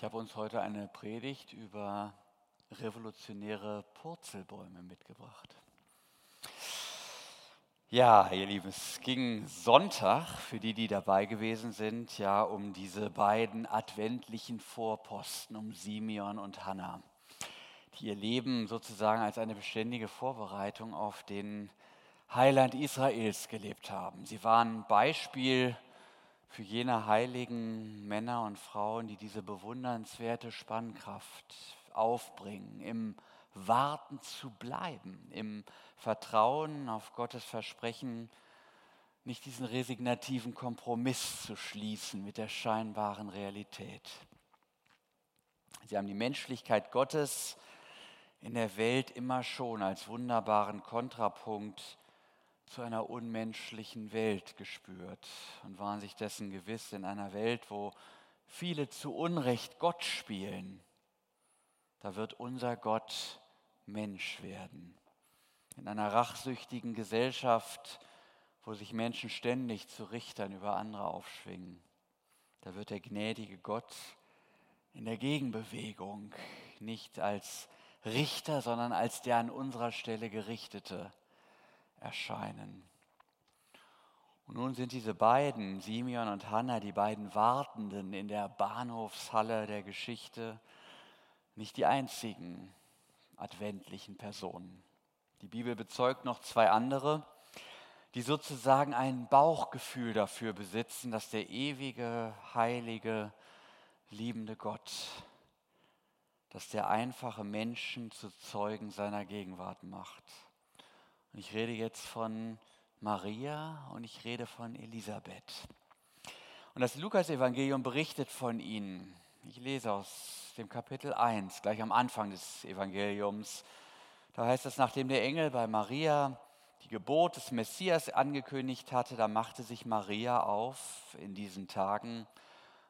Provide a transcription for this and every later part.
Ich habe uns heute eine Predigt über revolutionäre Purzelbäume mitgebracht. Ja, ihr Lieben, es ging Sonntag, für die, die dabei gewesen sind, ja, um diese beiden adventlichen Vorposten, um Simeon und Hannah, die ihr Leben sozusagen als eine beständige Vorbereitung auf den Heiland Israels gelebt haben. Sie waren Beispiel für jene heiligen Männer und Frauen, die diese bewundernswerte Spannkraft aufbringen, im Warten zu bleiben, im Vertrauen auf Gottes Versprechen, nicht diesen resignativen Kompromiss zu schließen mit der scheinbaren Realität. Sie haben die Menschlichkeit Gottes in der Welt immer schon als wunderbaren Kontrapunkt zu einer unmenschlichen Welt gespürt und waren sich dessen gewiss, in einer Welt, wo viele zu Unrecht Gott spielen, da wird unser Gott Mensch werden. In einer rachsüchtigen Gesellschaft, wo sich Menschen ständig zu Richtern über andere aufschwingen, da wird der gnädige Gott in der Gegenbewegung nicht als Richter, sondern als der an unserer Stelle Gerichtete erscheinen. Und nun sind diese beiden, Simeon und Hannah, die beiden Wartenden in der Bahnhofshalle der Geschichte, nicht die einzigen adventlichen Personen. Die Bibel bezeugt noch zwei andere, die sozusagen ein Bauchgefühl dafür besitzen, dass der ewige, heilige, liebende Gott, dass der einfache Menschen zu Zeugen seiner Gegenwart macht. Und ich rede jetzt von Maria und ich rede von Elisabeth. Und das Lukas-Evangelium berichtet von ihnen. Ich lese aus dem Kapitel 1, gleich am Anfang des Evangeliums. Da heißt es, nachdem der Engel bei Maria die Geburt des Messias angekündigt hatte, da machte sich Maria auf in diesen Tagen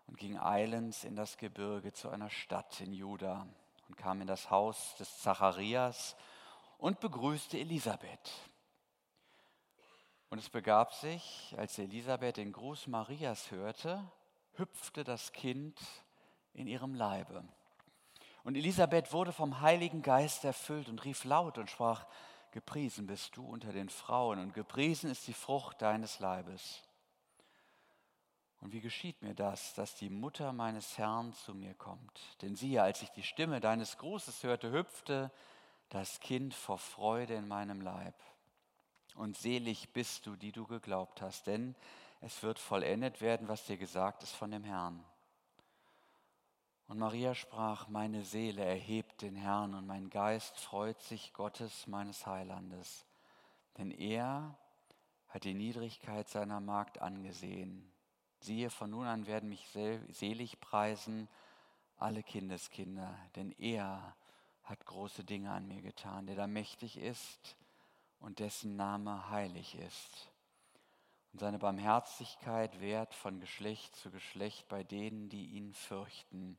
und ging eilends in das Gebirge zu einer Stadt in Juda und kam in das Haus des Zacharias und begrüßte Elisabeth. Und es begab sich, als Elisabeth den Gruß Marias hörte, hüpfte das Kind in ihrem Leibe. Und Elisabeth wurde vom Heiligen Geist erfüllt und rief laut und sprach, Gepriesen bist du unter den Frauen und gepriesen ist die Frucht deines Leibes. Und wie geschieht mir das, dass die Mutter meines Herrn zu mir kommt? Denn siehe, als ich die Stimme deines Grußes hörte, hüpfte das Kind vor Freude in meinem Leib. Und selig bist du, die du geglaubt hast, denn es wird vollendet werden, was dir gesagt ist von dem Herrn. Und Maria sprach, meine Seele erhebt den Herrn und mein Geist freut sich Gottes meines Heilandes, denn er hat die Niedrigkeit seiner Magd angesehen. Siehe, von nun an werden mich selig preisen alle Kindeskinder, denn er hat große Dinge an mir getan, der da mächtig ist und dessen Name heilig ist. Und seine Barmherzigkeit währt von Geschlecht zu Geschlecht bei denen, die ihn fürchten.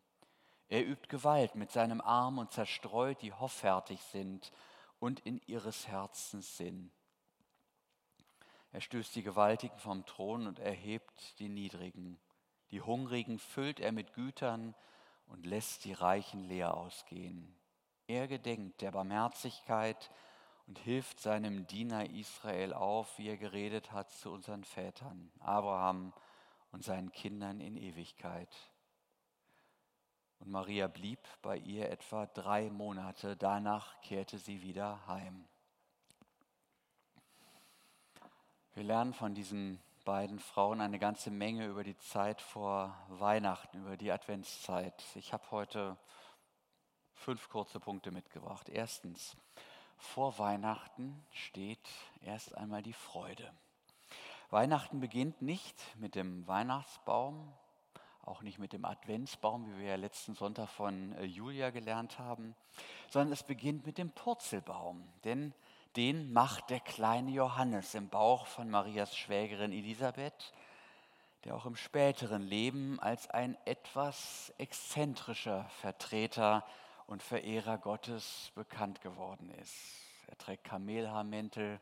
Er übt Gewalt mit seinem Arm und zerstreut, die hoffärtig sind und in ihres Herzens Sinn. Er stößt die Gewaltigen vom Thron und erhebt die Niedrigen. Die Hungrigen füllt er mit Gütern und lässt die Reichen leer ausgehen. Er gedenkt der Barmherzigkeit und hilft seinem Diener Israel auf, wie er geredet hat zu unseren Vätern, Abraham und seinen Kindern in Ewigkeit. Und Maria blieb bei ihr etwa drei Monate, danach kehrte sie wieder heim. Wir lernen von diesen beiden Frauen eine ganze Menge über die Zeit vor Weihnachten, über die Adventszeit. Ich habe heute fünf kurze Punkte mitgebracht. Erstens, vor Weihnachten steht erst einmal die Freude. Weihnachten beginnt nicht mit dem Weihnachtsbaum, auch nicht mit dem Adventsbaum, wie wir ja letzten Sonntag von äh, Julia gelernt haben, sondern es beginnt mit dem Purzelbaum, denn den macht der kleine Johannes im Bauch von Marias Schwägerin Elisabeth, der auch im späteren Leben als ein etwas exzentrischer Vertreter und Verehrer Gottes bekannt geworden ist. Er trägt Kamelhaarmäntel,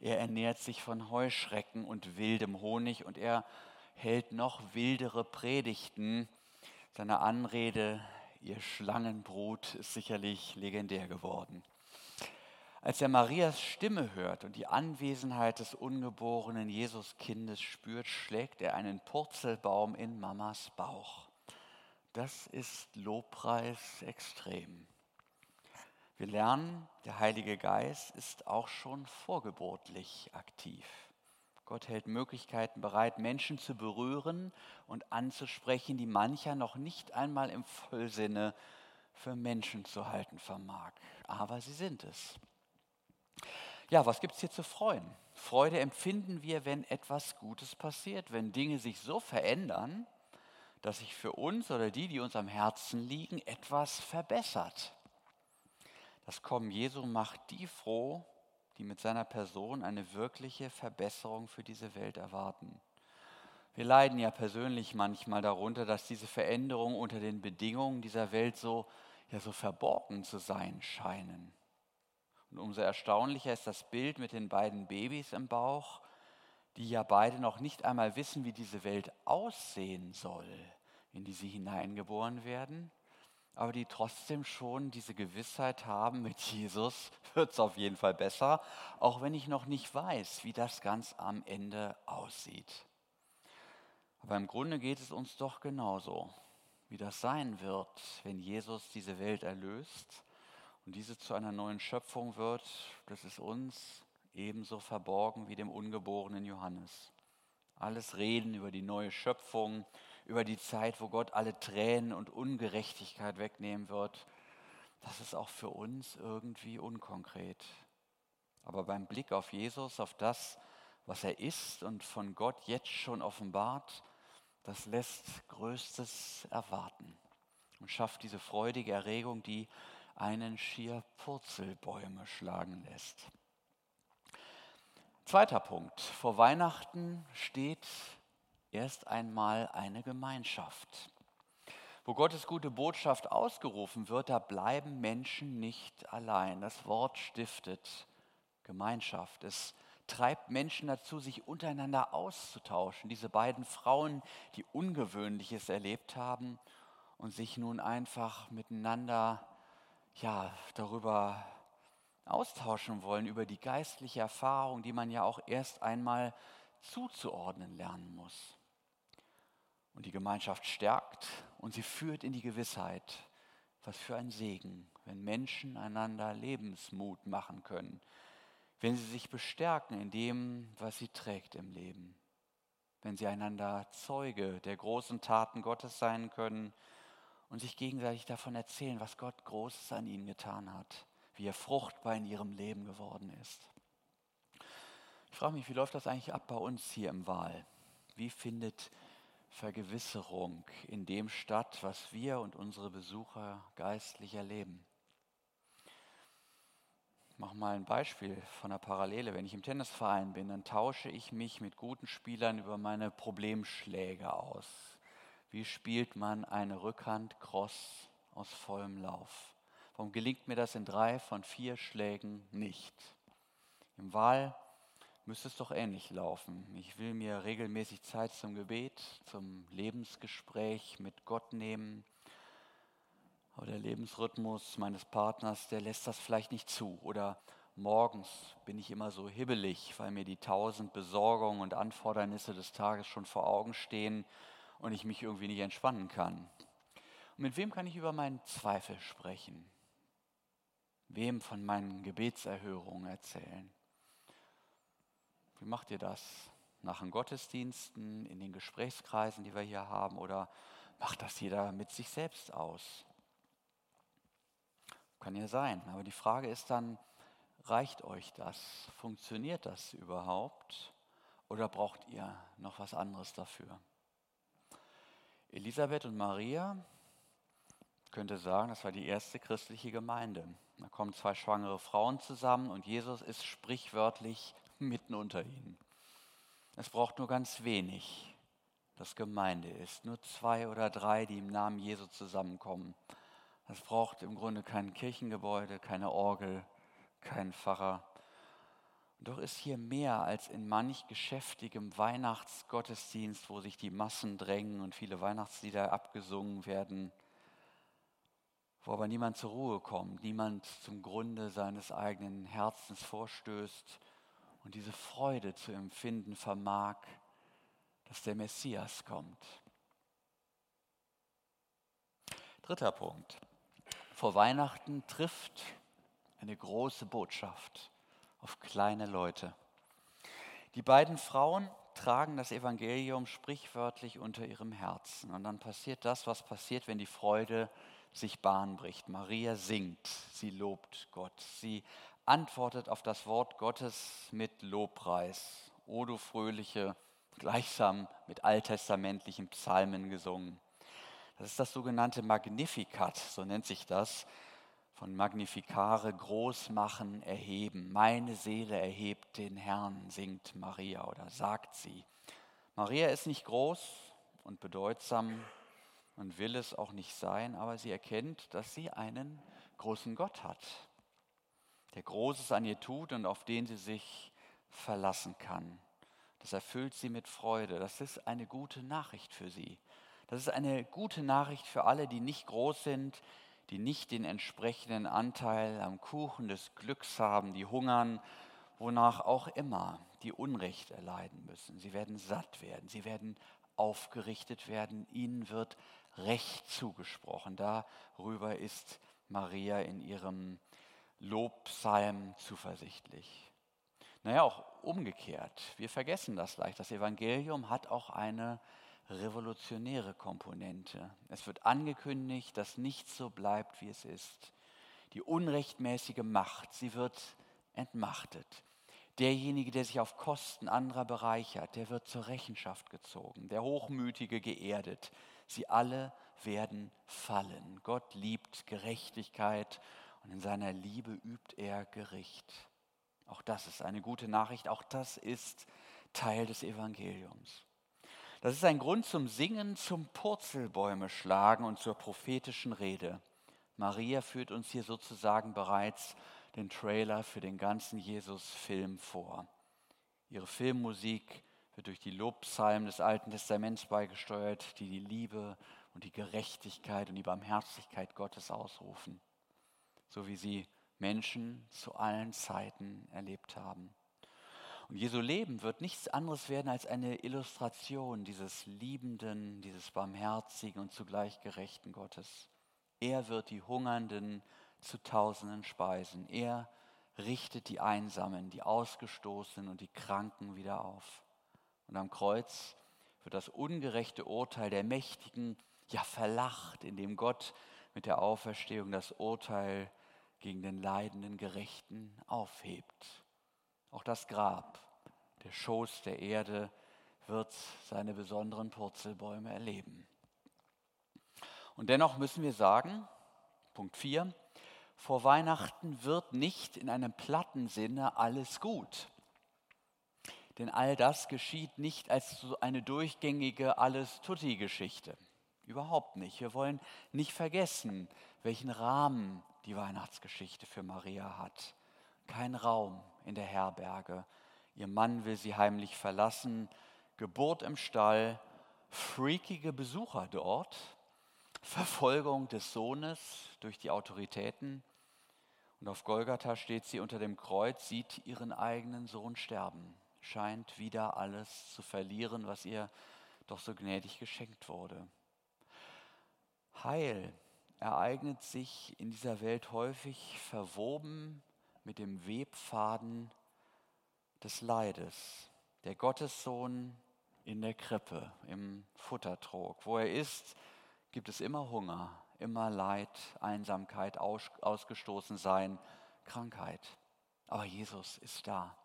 er ernährt sich von Heuschrecken und wildem Honig und er hält noch wildere Predigten, Seine Anrede, ihr Schlangenbrut, ist sicherlich legendär geworden. Als er Marias Stimme hört und die Anwesenheit des ungeborenen Jesuskindes spürt, schlägt er einen Purzelbaum in Mamas Bauch. Das ist Lobpreis extrem. Wir lernen, der Heilige Geist ist auch schon vorgeburtlich aktiv. Gott hält Möglichkeiten bereit, Menschen zu berühren und anzusprechen, die mancher noch nicht einmal im Vollsinne für Menschen zu halten vermag. Aber sie sind es. Ja, was gibt es hier zu freuen? Freude empfinden wir, wenn etwas Gutes passiert, wenn Dinge sich so verändern, dass sich für uns oder die, die uns am Herzen liegen, etwas verbessert. Das Kommen Jesu macht die froh, die mit seiner Person eine wirkliche Verbesserung für diese Welt erwarten. Wir leiden ja persönlich manchmal darunter, dass diese Veränderungen unter den Bedingungen dieser Welt so, ja, so verborgen zu sein scheinen. Und umso erstaunlicher ist das Bild mit den beiden Babys im Bauch, die ja beide noch nicht einmal wissen, wie diese Welt aussehen soll, in die sie hineingeboren werden aber die trotzdem schon diese Gewissheit haben, mit Jesus wird es auf jeden Fall besser, auch wenn ich noch nicht weiß, wie das ganz am Ende aussieht. Aber im Grunde geht es uns doch genauso, wie das sein wird, wenn Jesus diese Welt erlöst und diese zu einer neuen Schöpfung wird, das ist uns ebenso verborgen wie dem ungeborenen Johannes. Alles Reden über die neue Schöpfung, über die Zeit, wo Gott alle Tränen und Ungerechtigkeit wegnehmen wird, das ist auch für uns irgendwie unkonkret. Aber beim Blick auf Jesus, auf das, was er ist und von Gott jetzt schon offenbart, das lässt Größtes erwarten und schafft diese freudige Erregung, die einen schier Purzelbäume schlagen lässt. Zweiter Punkt. Vor Weihnachten steht erst einmal eine Gemeinschaft. Wo Gottes gute Botschaft ausgerufen wird, da bleiben Menschen nicht allein. Das Wort stiftet Gemeinschaft. Es treibt Menschen dazu, sich untereinander auszutauschen. Diese beiden Frauen, die Ungewöhnliches erlebt haben und sich nun einfach miteinander ja, darüber austauschen wollen, über die geistliche Erfahrung, die man ja auch erst einmal zuzuordnen lernen muss. Und die Gemeinschaft stärkt und sie führt in die Gewissheit, was für ein Segen, wenn Menschen einander Lebensmut machen können, wenn sie sich bestärken in dem, was sie trägt im Leben, wenn sie einander Zeuge der großen Taten Gottes sein können und sich gegenseitig davon erzählen, was Gott Großes an ihnen getan hat, wie er fruchtbar in ihrem Leben geworden ist. Ich frage mich, wie läuft das eigentlich ab bei uns hier im Wahl? Wie findet Vergewisserung in dem statt, was wir und unsere Besucher geistlich erleben. Ich mache mal ein Beispiel von einer Parallele. Wenn ich im Tennisverein bin, dann tausche ich mich mit guten Spielern über meine Problemschläge aus. Wie spielt man eine Rückhand Cross aus vollem Lauf? Warum gelingt mir das in drei von vier Schlägen nicht? Im Wahl müsste es doch ähnlich laufen. Ich will mir regelmäßig Zeit zum Gebet, zum Lebensgespräch mit Gott nehmen. Aber der Lebensrhythmus meines Partners, der lässt das vielleicht nicht zu. Oder morgens bin ich immer so hibbelig, weil mir die tausend Besorgungen und Anfordernisse des Tages schon vor Augen stehen und ich mich irgendwie nicht entspannen kann. Und mit wem kann ich über meinen Zweifel sprechen? Wem von meinen Gebetserhörungen erzählen? Wie macht ihr das? Nach den Gottesdiensten, in den Gesprächskreisen, die wir hier haben, oder macht das jeder mit sich selbst aus? Kann ja sein, aber die Frage ist dann, reicht euch das? Funktioniert das überhaupt? Oder braucht ihr noch was anderes dafür? Elisabeth und Maria könnte sagen, das war die erste christliche Gemeinde. Da kommen zwei schwangere Frauen zusammen und Jesus ist sprichwörtlich mitten unter ihnen. Es braucht nur ganz wenig, dass Gemeinde ist. Nur zwei oder drei, die im Namen Jesu zusammenkommen. Es braucht im Grunde kein Kirchengebäude, keine Orgel, keinen Pfarrer. Doch ist hier mehr als in manch geschäftigem Weihnachtsgottesdienst, wo sich die Massen drängen und viele Weihnachtslieder abgesungen werden, wo aber niemand zur Ruhe kommt, niemand zum Grunde seines eigenen Herzens vorstößt und diese Freude zu empfinden vermag, dass der Messias kommt. Dritter Punkt. Vor Weihnachten trifft eine große Botschaft auf kleine Leute. Die beiden Frauen tragen das Evangelium sprichwörtlich unter ihrem Herzen. Und dann passiert das, was passiert, wenn die Freude sich Bahn bricht. Maria singt, sie lobt Gott, sie antwortet auf das Wort Gottes mit Lobpreis. O du fröhliche, gleichsam mit alttestamentlichen Psalmen gesungen. Das ist das sogenannte Magnificat, so nennt sich das. Von Magnificare, groß machen, erheben. Meine Seele erhebt den Herrn, singt Maria oder sagt sie. Maria ist nicht groß und bedeutsam und will es auch nicht sein, aber sie erkennt, dass sie einen großen Gott hat, der Großes an ihr tut und auf den sie sich verlassen kann. Das erfüllt sie mit Freude. Das ist eine gute Nachricht für sie. Das ist eine gute Nachricht für alle, die nicht groß sind, die nicht den entsprechenden Anteil am Kuchen des Glücks haben, die hungern, wonach auch immer, die Unrecht erleiden müssen. Sie werden satt werden, sie werden aufgerichtet werden, ihnen wird Recht zugesprochen. Darüber ist Maria in ihrem Lobpsalm zuversichtlich. Naja, auch umgekehrt. Wir vergessen das leicht. Das Evangelium hat auch eine revolutionäre Komponente. Es wird angekündigt, dass nichts so bleibt, wie es ist. Die unrechtmäßige Macht, sie wird entmachtet. Derjenige, der sich auf Kosten anderer bereichert, der wird zur Rechenschaft gezogen. Der Hochmütige geerdet. Sie alle werden fallen. Gott liebt Gerechtigkeit und in seiner Liebe übt er Gericht. Auch das ist eine gute Nachricht, auch das ist Teil des Evangeliums. Das ist ein Grund zum Singen, zum Purzelbäume schlagen und zur prophetischen Rede. Maria führt uns hier sozusagen bereits den Trailer für den ganzen Jesus-Film vor. Ihre Filmmusik wird durch die Lobpsalmen des Alten Testaments beigesteuert, die die Liebe und die Gerechtigkeit und die Barmherzigkeit Gottes ausrufen, so wie sie Menschen zu allen Zeiten erlebt haben. Und Jesu Leben wird nichts anderes werden als eine Illustration dieses liebenden, dieses barmherzigen und zugleich gerechten Gottes. Er wird die Hungernden zu Tausenden speisen. Er richtet die Einsamen, die Ausgestoßenen und die Kranken wieder auf. Und am Kreuz wird das ungerechte Urteil der Mächtigen ja verlacht, indem Gott mit der Auferstehung das Urteil gegen den leidenden Gerechten aufhebt. Auch das Grab, der Schoß der Erde, wird seine besonderen Purzelbäume erleben. Und dennoch müssen wir sagen, Punkt 4, vor Weihnachten wird nicht in einem platten Sinne alles gut. Denn all das geschieht nicht als so eine durchgängige Alles-Tutti-Geschichte. Überhaupt nicht. Wir wollen nicht vergessen, welchen Rahmen die Weihnachtsgeschichte für Maria hat. Kein Raum in der Herberge. Ihr Mann will sie heimlich verlassen. Geburt im Stall. Freakige Besucher dort. Verfolgung des Sohnes durch die Autoritäten. Und auf Golgatha steht sie unter dem Kreuz, sieht ihren eigenen Sohn sterben scheint wieder alles zu verlieren, was ihr doch so gnädig geschenkt wurde. Heil ereignet sich in dieser Welt häufig verwoben mit dem Webfaden des Leides. Der Gottessohn in der Krippe, im Futtertrog. Wo er ist, gibt es immer Hunger, immer Leid, Einsamkeit, ausgestoßen sein, Krankheit. Aber Jesus ist da.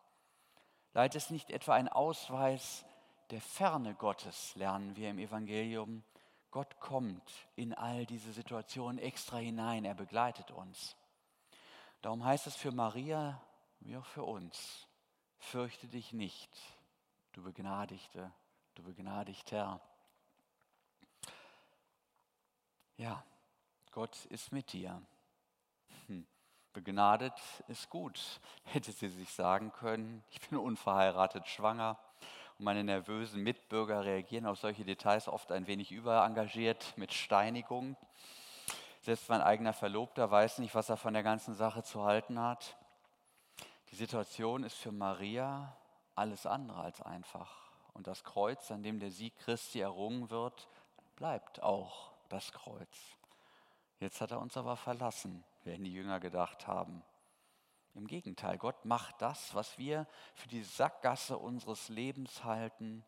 Leid ist nicht etwa ein Ausweis der Ferne Gottes, lernen wir im Evangelium. Gott kommt in all diese Situationen extra hinein, er begleitet uns. Darum heißt es für Maria wie auch für uns, fürchte dich nicht, du Begnadigte, du Begnadigter. Ja, Gott ist mit dir. Hm. Begnadet ist gut, hätte sie sich sagen können. Ich bin unverheiratet schwanger. Meine nervösen Mitbürger reagieren auf solche Details oft ein wenig überengagiert mit Steinigung. Selbst mein eigener Verlobter weiß nicht, was er von der ganzen Sache zu halten hat. Die Situation ist für Maria alles andere als einfach. Und das Kreuz, an dem der Sieg Christi errungen wird, bleibt auch das Kreuz. Jetzt hat er uns aber verlassen, werden die Jünger gedacht haben. Im Gegenteil, Gott macht das, was wir für die Sackgasse unseres Lebens halten,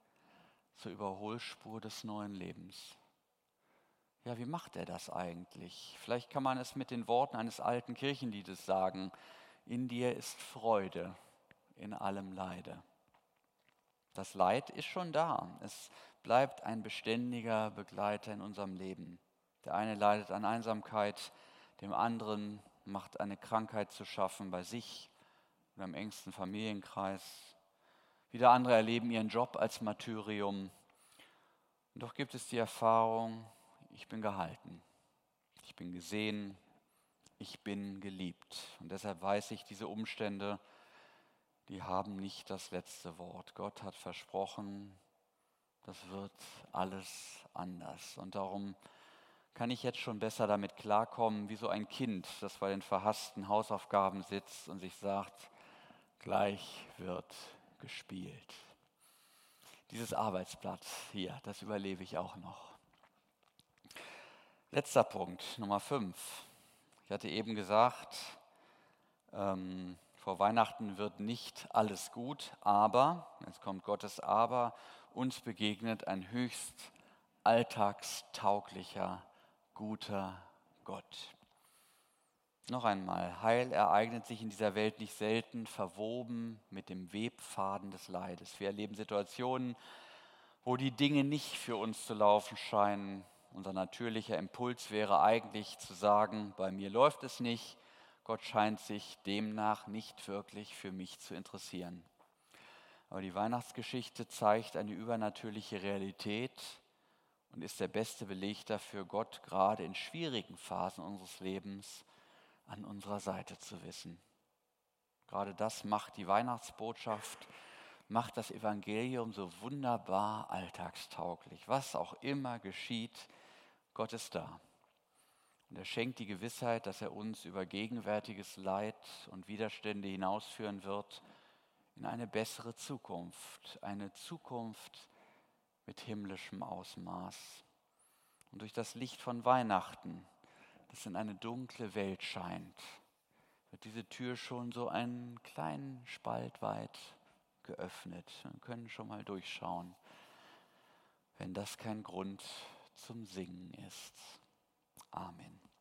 zur Überholspur des neuen Lebens. Ja, wie macht er das eigentlich? Vielleicht kann man es mit den Worten eines alten Kirchenliedes sagen. In dir ist Freude in allem Leide. Das Leid ist schon da. Es bleibt ein beständiger Begleiter in unserem Leben. Der eine leidet an Einsamkeit, dem anderen macht eine Krankheit zu schaffen bei sich oder im engsten Familienkreis. Wieder andere erleben ihren Job als Martyrium. Und doch gibt es die Erfahrung, ich bin gehalten, ich bin gesehen, ich bin geliebt. Und deshalb weiß ich, diese Umstände, die haben nicht das letzte Wort. Gott hat versprochen, das wird alles anders. Und darum kann ich jetzt schon besser damit klarkommen, wie so ein Kind, das bei den verhassten Hausaufgaben sitzt und sich sagt, gleich wird gespielt. Dieses Arbeitsblatt hier, das überlebe ich auch noch. Letzter Punkt, Nummer 5. Ich hatte eben gesagt, ähm, vor Weihnachten wird nicht alles gut, aber, jetzt kommt Gottes Aber, uns begegnet ein höchst alltagstauglicher, guter Gott. Noch einmal, Heil ereignet sich in dieser Welt nicht selten verwoben mit dem Webfaden des Leides. Wir erleben Situationen, wo die Dinge nicht für uns zu laufen scheinen. Unser natürlicher Impuls wäre eigentlich zu sagen, bei mir läuft es nicht, Gott scheint sich demnach nicht wirklich für mich zu interessieren. Aber die Weihnachtsgeschichte zeigt eine übernatürliche Realität und ist der beste Beleg dafür, Gott gerade in schwierigen Phasen unseres Lebens an unserer Seite zu wissen. Gerade das macht die Weihnachtsbotschaft, macht das Evangelium so wunderbar alltagstauglich. Was auch immer geschieht, Gott ist da. Und er schenkt die Gewissheit, dass er uns über gegenwärtiges Leid und Widerstände hinausführen wird in eine bessere Zukunft, eine Zukunft mit himmlischem Ausmaß. Und durch das Licht von Weihnachten, das in eine dunkle Welt scheint, wird diese Tür schon so einen kleinen Spalt weit geöffnet. Wir können schon mal durchschauen, wenn das kein Grund zum Singen ist. Amen.